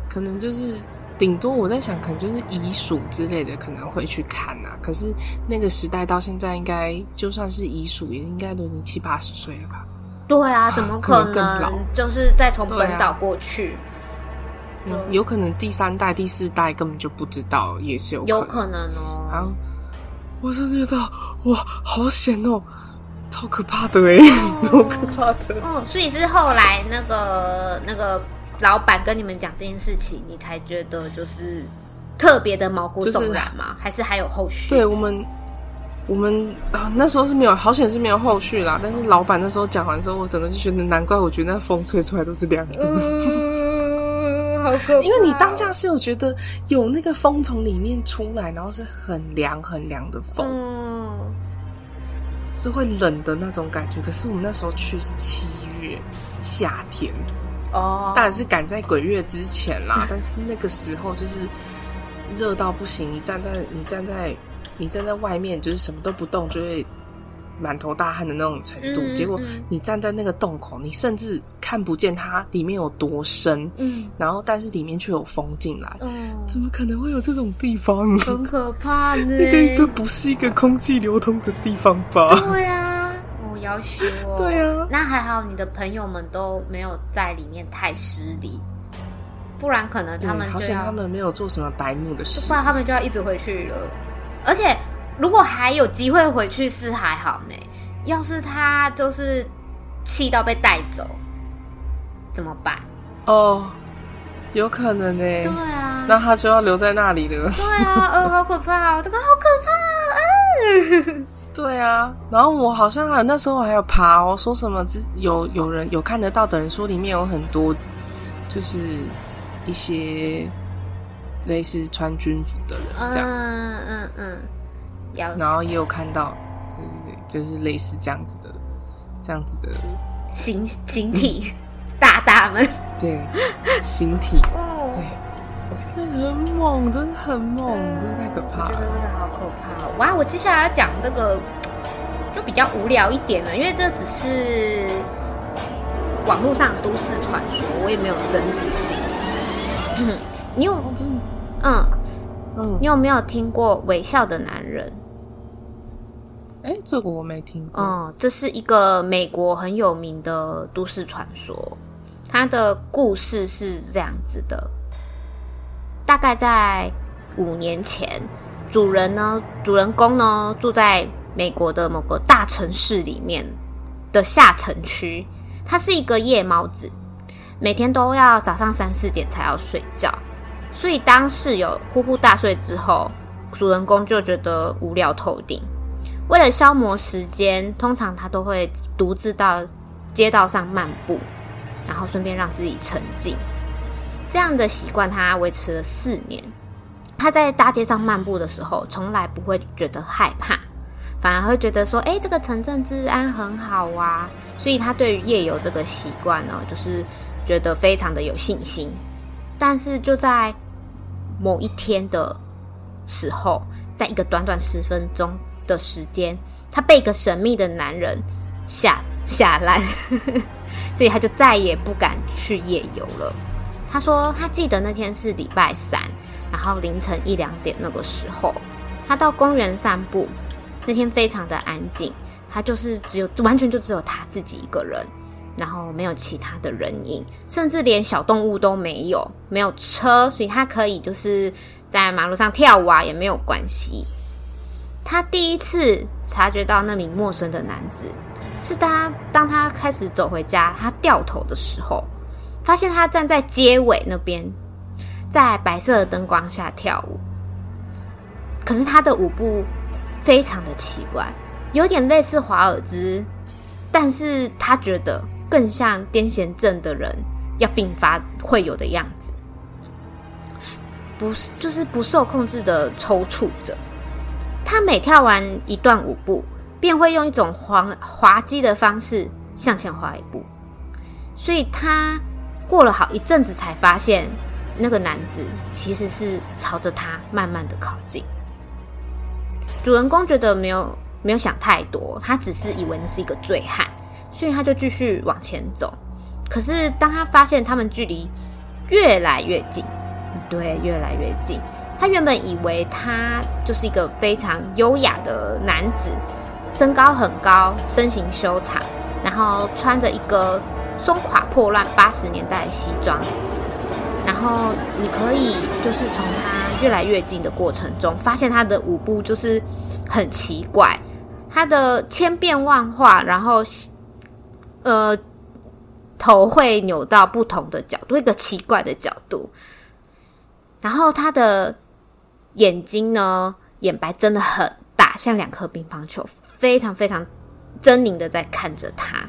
可能就是顶多我在想，可能就是遗属之类的可能会去看啊，可是那个时代到现在应该就算是遗属，也应该都已经七八十岁了吧？对啊，怎么可能？可能就是再从本岛过去。嗯、有可能第三代、第四代根本就不知道，也是有可能有可能哦。然后我就觉得哇，好险哦，超可怕的哎，哦、超可怕的。嗯，所以是后来那个那个老板跟你们讲这件事情，你才觉得就是特别的毛骨悚然吗？就是、还是还有后续？对我们，我们啊那时候是没有，好险是没有后续啦。但是老板那时候讲完之后，我整个就觉得难怪，我觉得那风吹出来都是凉的。嗯 因为你当下是有觉得有那个风从里面出来，然后是很凉很凉的风，嗯，是会冷的那种感觉。可是我们那时候去是七月夏天哦，当然是赶在鬼月之前啦。但是那个时候就是热到不行，你站在你站在你站在外面，就是什么都不动，就会。满头大汗的那种程度，嗯、结果你站在那个洞口，嗯、你甚至看不见它里面有多深。嗯，然后但是里面却有风进来。嗯，怎么可能会有这种地方？很可怕呢。那个不是一个空气流通的地方吧？对啊，我要求哦。对啊，那还好，你的朋友们都没有在里面太失礼，不然可能他们就好像他们没有做什么白目的事，不然他们就要一直回去了，而且。如果还有机会回去是还好呢，要是他就是气到被带走，怎么办？哦，有可能呢。对啊，那他就要留在那里了。对啊，呃，好可怕哦，这个好可怕啊！嗯，对啊，然后我好像还那时候还有爬哦，说什么有有人有看得到的人说里面有很多，就是一些类似穿军服的人这样。嗯嗯嗯。然后也有看到，对对对就是类似这样子的，这样子的形形体大大们，对形体，哦，对，真的很猛，真的很猛，真的太可怕了，我觉得真的好可怕。哇，我接下来要讲这个就比较无聊一点了，因为这只是网络上都市传说，我也没有真实性。你有嗯嗯，你有没有听过微笑的男人？哎，这个我没听过。嗯，这是一个美国很有名的都市传说。它的故事是这样子的：大概在五年前，主人呢，主人公呢，住在美国的某个大城市里面的下城区。他是一个夜猫子，每天都要早上三四点才要睡觉。所以当室友呼呼大睡之后，主人公就觉得无聊透顶。为了消磨时间，通常他都会独自到街道上漫步，然后顺便让自己沉静。这样的习惯他维持了四年。他在大街上漫步的时候，从来不会觉得害怕，反而会觉得说：“哎，这个城镇治安很好啊。”所以他对于夜游这个习惯呢，就是觉得非常的有信心。但是就在某一天的时候，在一个短短十分钟的时间，他被一个神秘的男人吓吓烂，所以他就再也不敢去夜游了。他说他记得那天是礼拜三，然后凌晨一两点那个时候，他到公园散步。那天非常的安静，他就是只有完全就只有他自己一个人，然后没有其他的人影，甚至连小动物都没有，没有车，所以他可以就是。在马路上跳舞啊，也没有关系。他第一次察觉到那名陌生的男子，是他当他开始走回家，他掉头的时候，发现他站在街尾那边，在白色的灯光下跳舞。可是他的舞步非常的奇怪，有点类似华尔兹，但是他觉得更像癫痫症的人要病发会有的样子。不是，就是不受控制的抽搐着。他每跳完一段舞步，便会用一种滑滑稽的方式向前滑一步。所以他过了好一阵子，才发现那个男子其实是朝着他慢慢的靠近。主人公觉得没有没有想太多，他只是以为那是一个醉汉，所以他就继续往前走。可是当他发现他们距离越来越近，对，越来越近，他原本以为他就是一个非常优雅的男子，身高很高，身形修长，然后穿着一个松垮破烂八十年代的西装。然后你可以就是从他越来越近的过程中，发现他的舞步就是很奇怪，他的千变万化，然后呃头会扭到不同的角度，一个奇怪的角度。然后他的眼睛呢，眼白真的很大，像两颗乒乓球，非常非常狰狞的在看着他，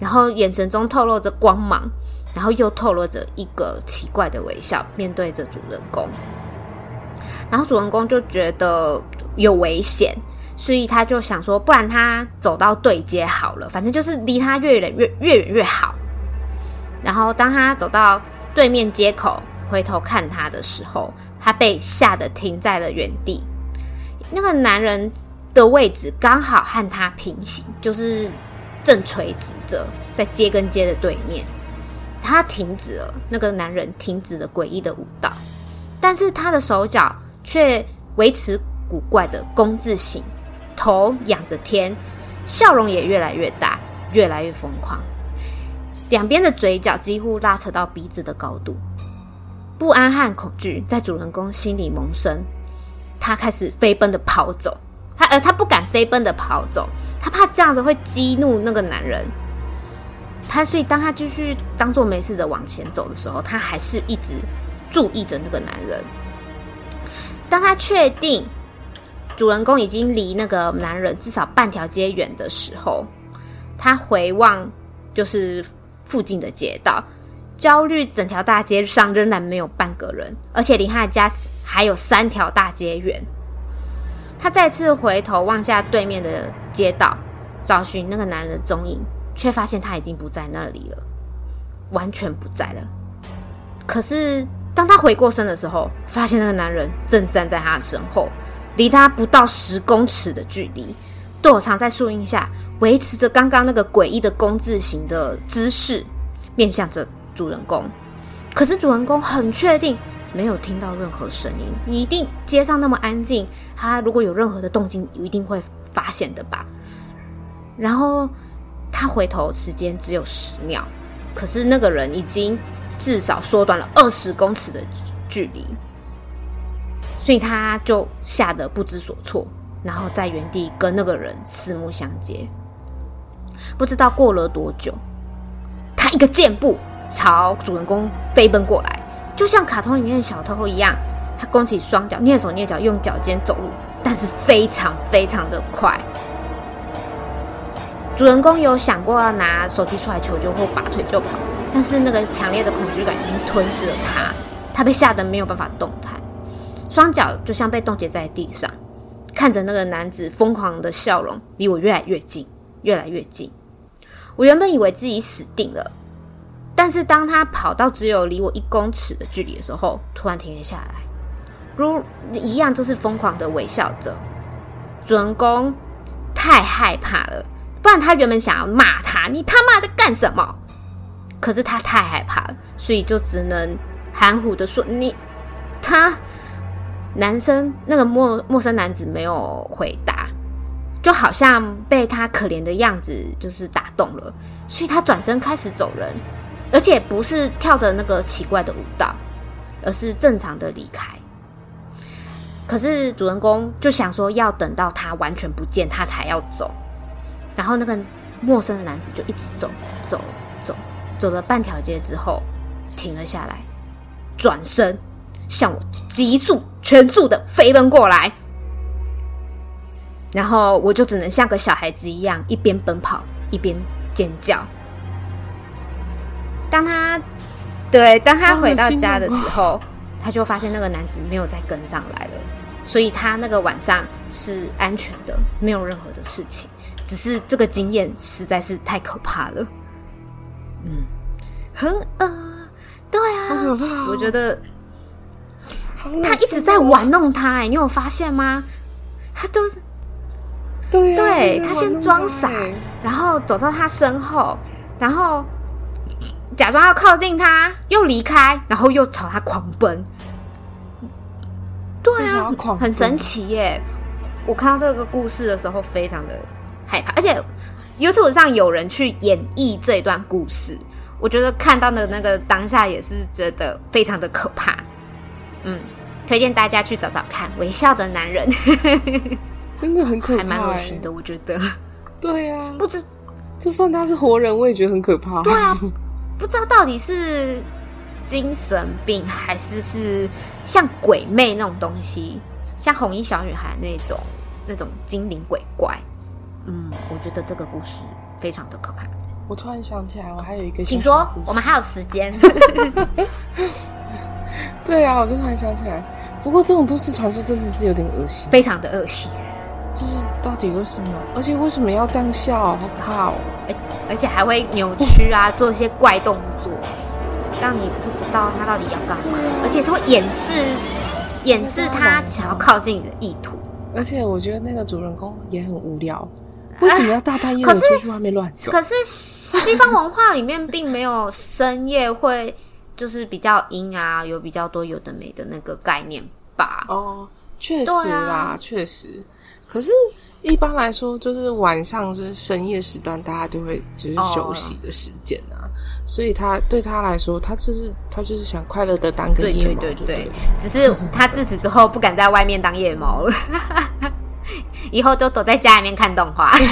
然后眼神中透露着光芒。然后又透露着一个奇怪的微笑，面对着主人公。然后主人公就觉得有危险，所以他就想说，不然他走到对街好了，反正就是离他越远越越远越好。然后当他走到对面街口，回头看他的时候，他被吓得停在了原地。那个男人的位置刚好和他平行，就是正垂直着，在街跟街的对面。他停止了，那个男人停止了诡异的舞蹈，但是他的手脚却维持古怪的弓字形，头仰着天，笑容也越来越大，越来越疯狂，两边的嘴角几乎拉扯到鼻子的高度，不安和恐惧在主人公心里萌生，他开始飞奔的跑走，他呃他不敢飞奔的跑走，他怕这样子会激怒那个男人。他所以，当他继续当做没事的往前走的时候，他还是一直注意着那个男人。当他确定主人公已经离那个男人至少半条街远的时候，他回望就是附近的街道，焦虑整条大街上仍然没有半个人，而且离他的家还有三条大街远。他再次回头望下对面的街道，找寻那个男人的踪影。却发现他已经不在那里了，完全不在了。可是当他回过身的时候，发现那个男人正站在他的身后，离他不到十公尺的距离，躲藏在树荫下，维持着刚刚那个诡异的弓字形的姿势，面向着主人公。可是主人公很确定没有听到任何声音，一定街上那么安静，他如果有任何的动静，一定会发现的吧。然后。他回头时间只有十秒，可是那个人已经至少缩短了二十公尺的距离，所以他就吓得不知所措，然后在原地跟那个人四目相接。不知道过了多久，他一个箭步朝主人公飞奔过来，就像卡通里面的小偷一样，他弓起双脚，蹑手蹑脚，用脚尖走路，但是非常非常的快。主人公有想过要拿手机出来求救或拔腿就跑，但是那个强烈的恐惧感已经吞噬了他，他被吓得没有办法动弹，双脚就像被冻结在地上，看着那个男子疯狂的笑容离我越来越近，越来越近。我原本以为自己死定了，但是当他跑到只有离我一公尺的距离的时候，突然停了下来，如一样就是疯狂的微笑着。主人公太害怕了。不然他原本想要骂他，你他妈在干什么？可是他太害怕了，所以就只能含糊的说：“你他。”男生那个陌陌生男子没有回答，就好像被他可怜的样子就是打动了，所以他转身开始走人，而且不是跳着那个奇怪的舞蹈，而是正常的离开。可是主人公就想说，要等到他完全不见，他才要走。然后那个陌生的男子就一直走走走，走了半条街之后停了下来，转身向我急速全速的飞奔过来，然后我就只能像个小孩子一样一边奔跑一边尖叫。当他对当他回到家的时候，他就发现那个男子没有再跟上来了，所以他那个晚上是安全的，没有任何的事情。只是这个经验实在是太可怕了，嗯，很呃，对啊，我觉得他一直在玩弄他，哎，你有发现吗？他都是。对、啊，对他先装傻，然后走到他身后，然后假装要靠近他，又离开，然后又朝他狂奔。对啊，很神奇耶！我看到这个故事的时候，非常的害怕，而且 YouTube 上有人去演绎这一段故事，我觉得看到的那个当下也是觉得非常的可怕。嗯，推荐大家去找找看《微笑的男人。》真的很可怕，欸，还蛮恶心的，我觉得。对呀，啊，不知就算他是活人，我也觉得很可怕。对啊，不知道到底是精神病，还是是像鬼魅那种东西，像红衣小女孩那种那种精灵鬼怪。嗯，我觉得这个故事非常的可怕。我突然想起来，我还有一个，请说，我们还有时间。对啊，我就突然想起来。不过这种都市传说真的是有点恶心，非常的恶心。就是到底为什么？而且为什么要这样笑？好可怕哦！而而且还会扭曲啊，做一些怪动作，让你不知道他到底要干嘛。而且他会掩饰，掩饰他想要靠近你的意图。而且我觉得那个主人公也很无聊，为什么要大半夜出去外面乱走？可是西方文化里面并没有深夜会就是比较阴啊，有比较多有的没的那个概念吧？哦，确实啦，确实。可是，一般来说，就是晚上就是深夜时段，大家就会就是休息的时间啊，oh. 所以他对他来说，他就是他就是想快乐的当个夜猫，对对对，对，对，只是他自此之后不敢在外面当夜猫了，以后都躲在家里面看动画。哎、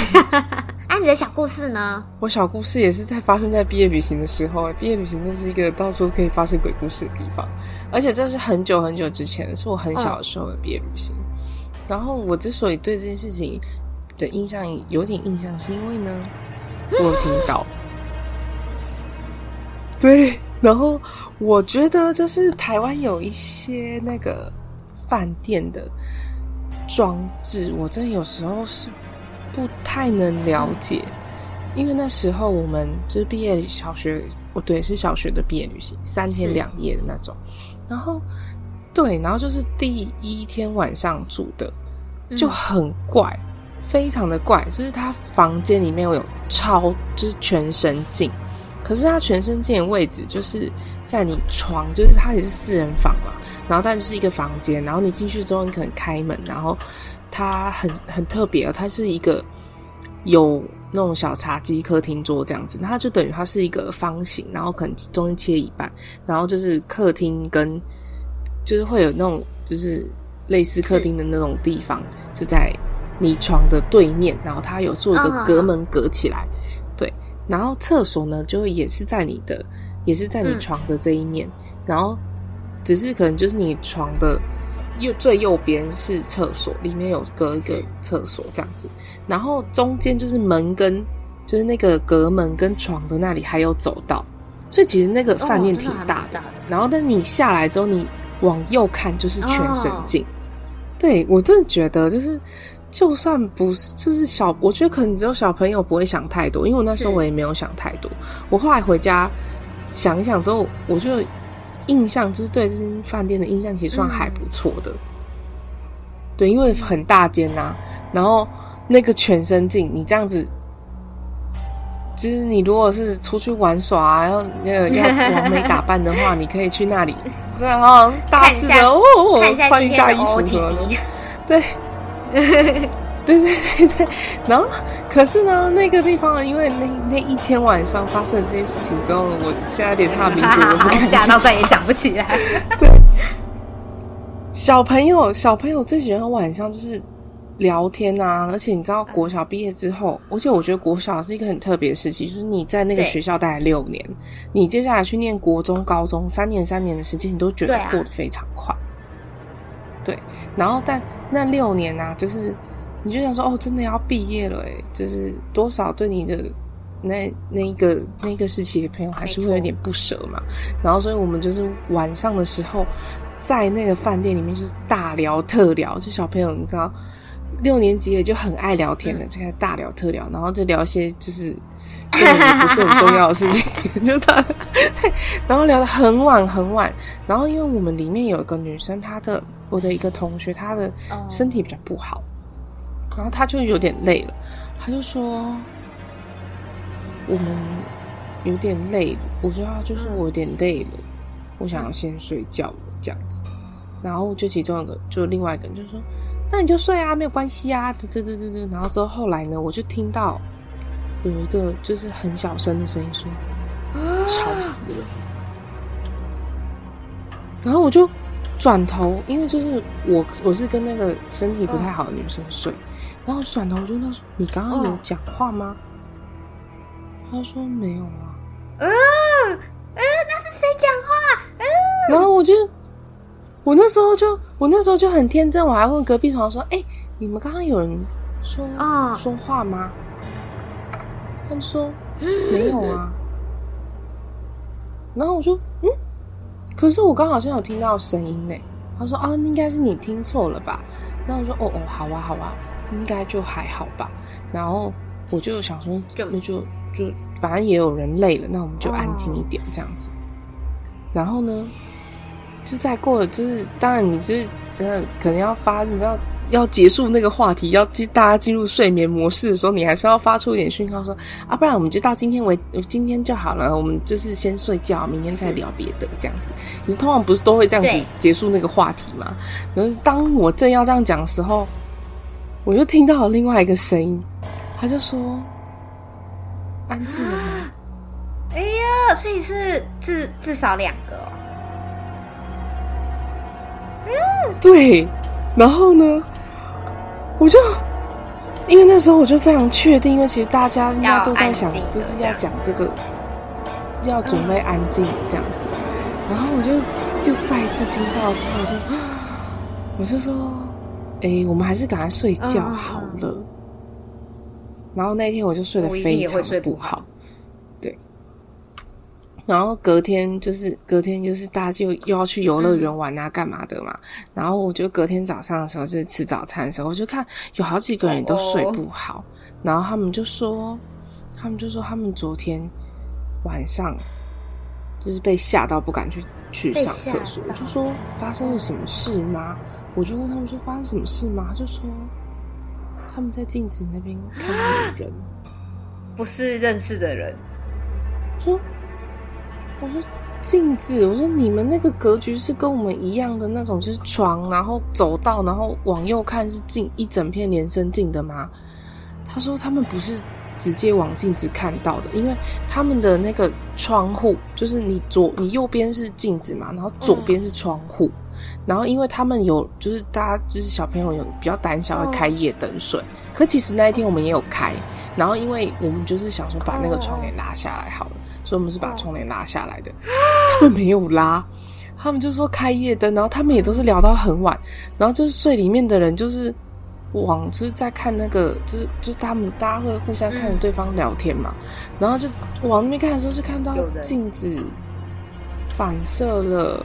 啊，你的小故事呢？我小故事也是在发生在毕业旅行的时候。毕业旅行那是一个到处可以发生鬼故事的地方，而且这是很久很久之前，是我很小的时候的毕业旅行。嗯然后我之所以对这件事情的印象有点印象，是因为呢，我有听到。对，然后我觉得就是台湾有一些那个饭店的装置，我真的有时候是不太能了解，因为那时候我们就是毕业小学，哦对，是小学的毕业旅行，三天两夜的那种，然后。对，然后就是第一天晚上住的就很怪，嗯、非常的怪。就是他房间里面有超，就是全身镜，可是他全身镜的位置就是在你床，就是他也是四人房嘛。然后但就是一个房间，然后你进去之后，你可能开门，然后它很很特别哦，它是一个有那种小茶几、客厅桌这样子，那它就等于它是一个方形，然后可能中间切一半，然后就是客厅跟。就是会有那种，就是类似客厅的那种地方，是在你床的对面，然后它有做一个隔门隔起来，对。然后厕所呢，就也是在你的，也是在你床的这一面，然后只是可能就是你床的右最右边是厕所，里面有隔一个厕所这样子，然后中间就是门跟就是那个隔门跟床的那里还有走道，所以其实那个饭店挺大的。然后但你下来之后你。往右看就是全身镜，oh. 对，我真的觉得就是，就算不是就是小，我觉得可能只有小朋友不会想太多，因为我那时候我也没有想太多。我后来回家想一想之后，我就印象就是对这间饭店的印象其实算还不错的。嗯、对，因为很大间呐、啊，然后那个全身镜，你这样子。其实你如果是出去玩耍，啊，然后那个要完美打扮的话，你可以去那里，这样哦，大肆的哦，穿一下衣服什么的，对，对对对。对。然后，可是呢，那个地方呢，因为那那一天晚上发生了这件事情之后，我现在连他的名字都不敢吓到，再也想不起来。对，小朋友，小朋友最喜欢晚上就是。聊天啊，而且你知道国小毕业之后，而且我觉得国小是一个很特别的时期，就是你在那个学校待了六年，你接下来去念国中、高中三年、三年的时间，你都觉得过得非常快。对，啊、对，然后但那六年呢、啊，就是你就想说，哦，真的要毕业了，诶，就是多少对你的那那一个那一个时期的朋友还是会有点不舍嘛。然后所以我们就是晚上的时候，在那个饭店里面就是大聊特聊，就小朋友你知道。六年级也就很爱聊天的，就开始大聊特聊，然后就聊一些就是 根本也不是很重要的事情，就他，然后聊得很晚很晚，然后因为我们里面有一个女生，她的我的一个同学，她的身体比较不好，然后她就有点累了，她就说我们有点累了。我说她就说我有点累了，我想要先睡觉了这样子。然后就其中一个，就另外一个人就说：“那你就睡啊，没有关系啊。”对对对对对。然后之后后来呢，我就听到有一个就是很小声的声音说：“吵死了。”然后我就转头，因为就是我我是跟那个身体不太好的女生睡，然后转头我就问他说：“你刚刚有讲话吗？”他说：“没有啊。”嗯嗯，那是谁讲话？嗯，然后我就。我那时候就，我那时候就很天真，我还问隔壁床说：“哎、欸，你们刚刚有人说、oh. 说话吗？”他就说：“没有啊。”然后我说：“嗯，可是我刚好像有听到声音呢。”他说：“啊，应该是你听错了吧？”然后我说：“哦哦，好啊好啊，应该就还好吧。”然后我就想说：“就那就就反正也有人累了，那我们就安静一点这样子。” oh. 然后呢？就再过了，就是当然，你就是真的可能要发，你知道要结束那个话题，要进大家进入睡眠模式的时候，你还是要发出一点讯号说啊，不然我们就到今天为今天就好了，我们就是先睡觉，明天再聊别的这样子。你通常不是都会这样子结束那个话题吗？然后当我正要这样讲的时候，我就听到了另外一个声音，他就说：“安静了吗？” 哎呀，所以是至至少两个哦。对，然后呢，我就因为那时候我就非常确定，因为其实大家应该都在想，就是要讲这个，要准备安静这样子。然后我就就再一次听到的时候，我就 我就说，哎，我们还是赶快睡觉好了。然后那天我就睡得非常不好。然后隔天就是隔天就是大家就又要去游乐园玩啊，干嘛的嘛。然后我就隔天早上的时候就是吃早餐的时候，我就看有好几个人都睡不好。然后他们就说，他们就说他们昨天晚上就是被吓到不敢去去上厕所。我就说发生了什么事吗？我就问他们说发生什么事吗？他就说他们在镜子那边看到有人，不是认识的人，说。我说镜子，我说你们那个格局是跟我们一样的那种，就是床，然后走道，然后往右看是镜，一整片连身镜的吗？他说他们不是直接往镜子看到的，因为他们的那个窗户就是你左你右边是镜子嘛，然后左边是窗户，然后因为他们有就是大家就是小朋友有比较胆小会开夜灯睡，可其实那一天我们也有开，然后因为我们就是想说把那个床给拉下来好了。所以我们是把窗帘拉下来的，他们没有拉，他们就说开夜灯，然后他们也都是聊到很晚，然后就是睡里面的人就是往就是在看那个，就是就是他们大家会互相看着对方聊天嘛，然后就往那边看的时候就看到镜子反射了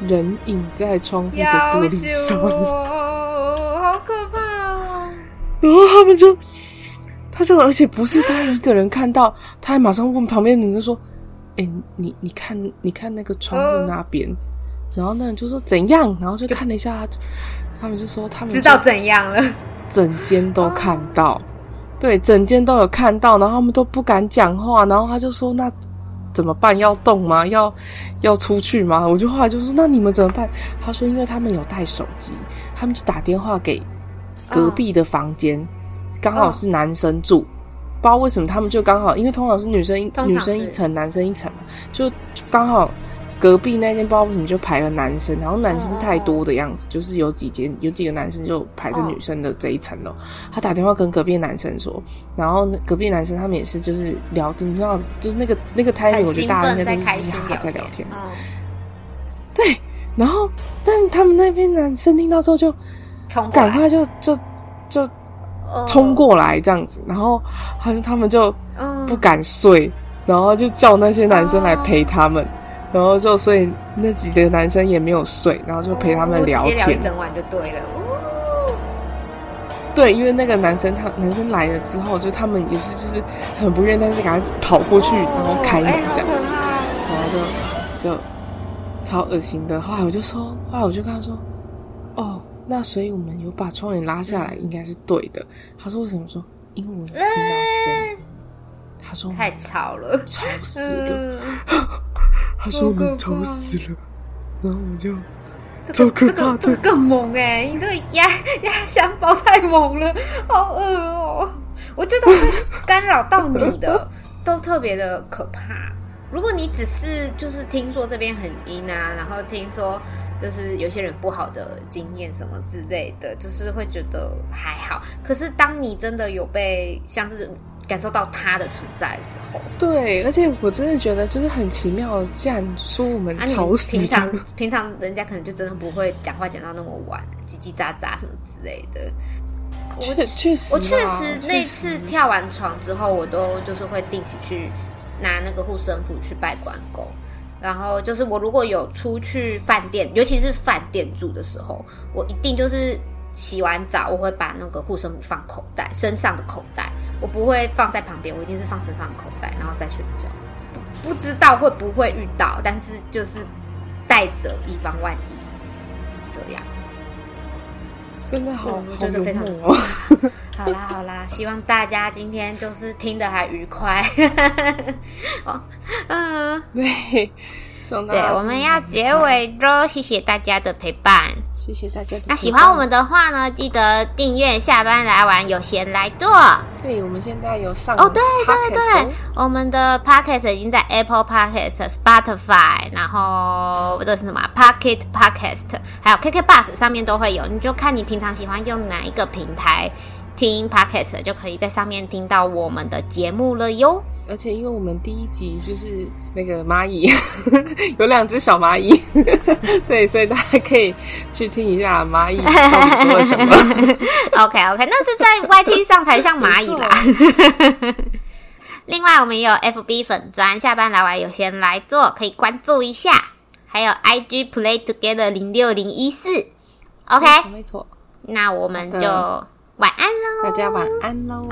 人影在窗户的玻璃上，好可怕哦！然后他们就。他就而且不是他一个人看到，他还马上问旁边的人说：“哎、欸，你你看你看那个窗户那边。呃”然后那人就说：“怎样？”然后就看了一下，他，他们就说：“他们知道怎样了。”整间都看到，哦、对，整间都有看到，然后他们都不敢讲话。然后他就说：“那怎么办？要动吗？要要出去吗？”我就后来就说：“那你们怎么办？”他说：“因为他们有带手机，他们就打电话给隔壁的房间。哦”刚好是男生住，哦、不知道为什么他们就刚好，因为通常是女生女生一层，男生一层嘛，就刚好隔壁那间不知道为什么就排了男生，然后男生太多的样子，哦、就是有几间有几个男生就排着女生的这一层了。哦、他打电话跟隔壁男生说，然后隔壁男生他们也是就是聊天，你知道，就是那个那个 timing，我觉得大家应该都是哈哈在聊天。哦、对，然后但他们那边男生听到之后就赶快就就就。冲过来这样子，然后好像他们就不敢睡，嗯、然后就叫那些男生来陪他们，哦、然后就所以那几个男生也没有睡，然后就陪他们聊天，哦、聊一整晚就对了。哦、对，因为那个男生他男生来了之后，就他们也是就是很不愿意，但是赶快跑过去，哦、然后开门这样，哎、然后就就超恶心的。后来我就说，后来我就跟他说，哦。那所以我们有把窗帘拉下来，应该是对的。他说为什么说？因为我听到声音。他说太吵了，吵死了。他说我们吵死了，然后我就。这个这个这个更猛哎！你这个压压箱包太猛了，好饿哦！我觉得会干扰到你的，都特别的可怕。如果你只是就是听说这边很阴啊，然后听说就是有些人不好的经验什么之类的，就是会觉得还好。可是当你真的有被像是。感受到他的存在的时候，对，而且我真的觉得就是很奇妙，既然说我们吵死、啊、平常平常人家可能就真的不会讲话讲到那么晚，叽叽喳喳什么之类的。确确实，我确实那次跳完床之后，我都就是会定期去拿那个护身符去拜关公。然后就是我如果有出去饭店，尤其是饭店住的时候，我一定就是。洗完澡，我会把那个护身符放口袋，身上的口袋，我不会放在旁边，我一定是放身上的口袋，然后再睡觉。不，知道会不会遇到，但是就是带着，以防万一。这样真的好，我觉得非常好。好 啦好啦，希望大家今天就是听得还愉快。哦，嗯，对，对，我们要结尾喽，谢谢大家的陪伴。谢谢大家。那喜欢我们的话呢，记得订阅。下班来玩，有闲来做。对，我们现在有上哦，对对对，我们的 Podcast 已经在 Apple Podcast、Spotify，然后这是什么 Pocket Podcast，还有 KK Bus 上面都会有。你就看你平常喜欢用哪一个平台听 Podcast，就可以在上面听到我们的节目了哟。而且，因为我们第一集就是那个蚂蚁，有两只小蚂蚁，对，所以大家可以去听一下蚂蚁到底说了什么。OK OK，那是在 YT 上才像蚂蚁啦。另外，我们也有 FB 粉专，下班来玩有闲来做，可以关注一下。还有 IG Play Together 零六零一四。OK，没错。那我们就晚安喽，大家晚安喽。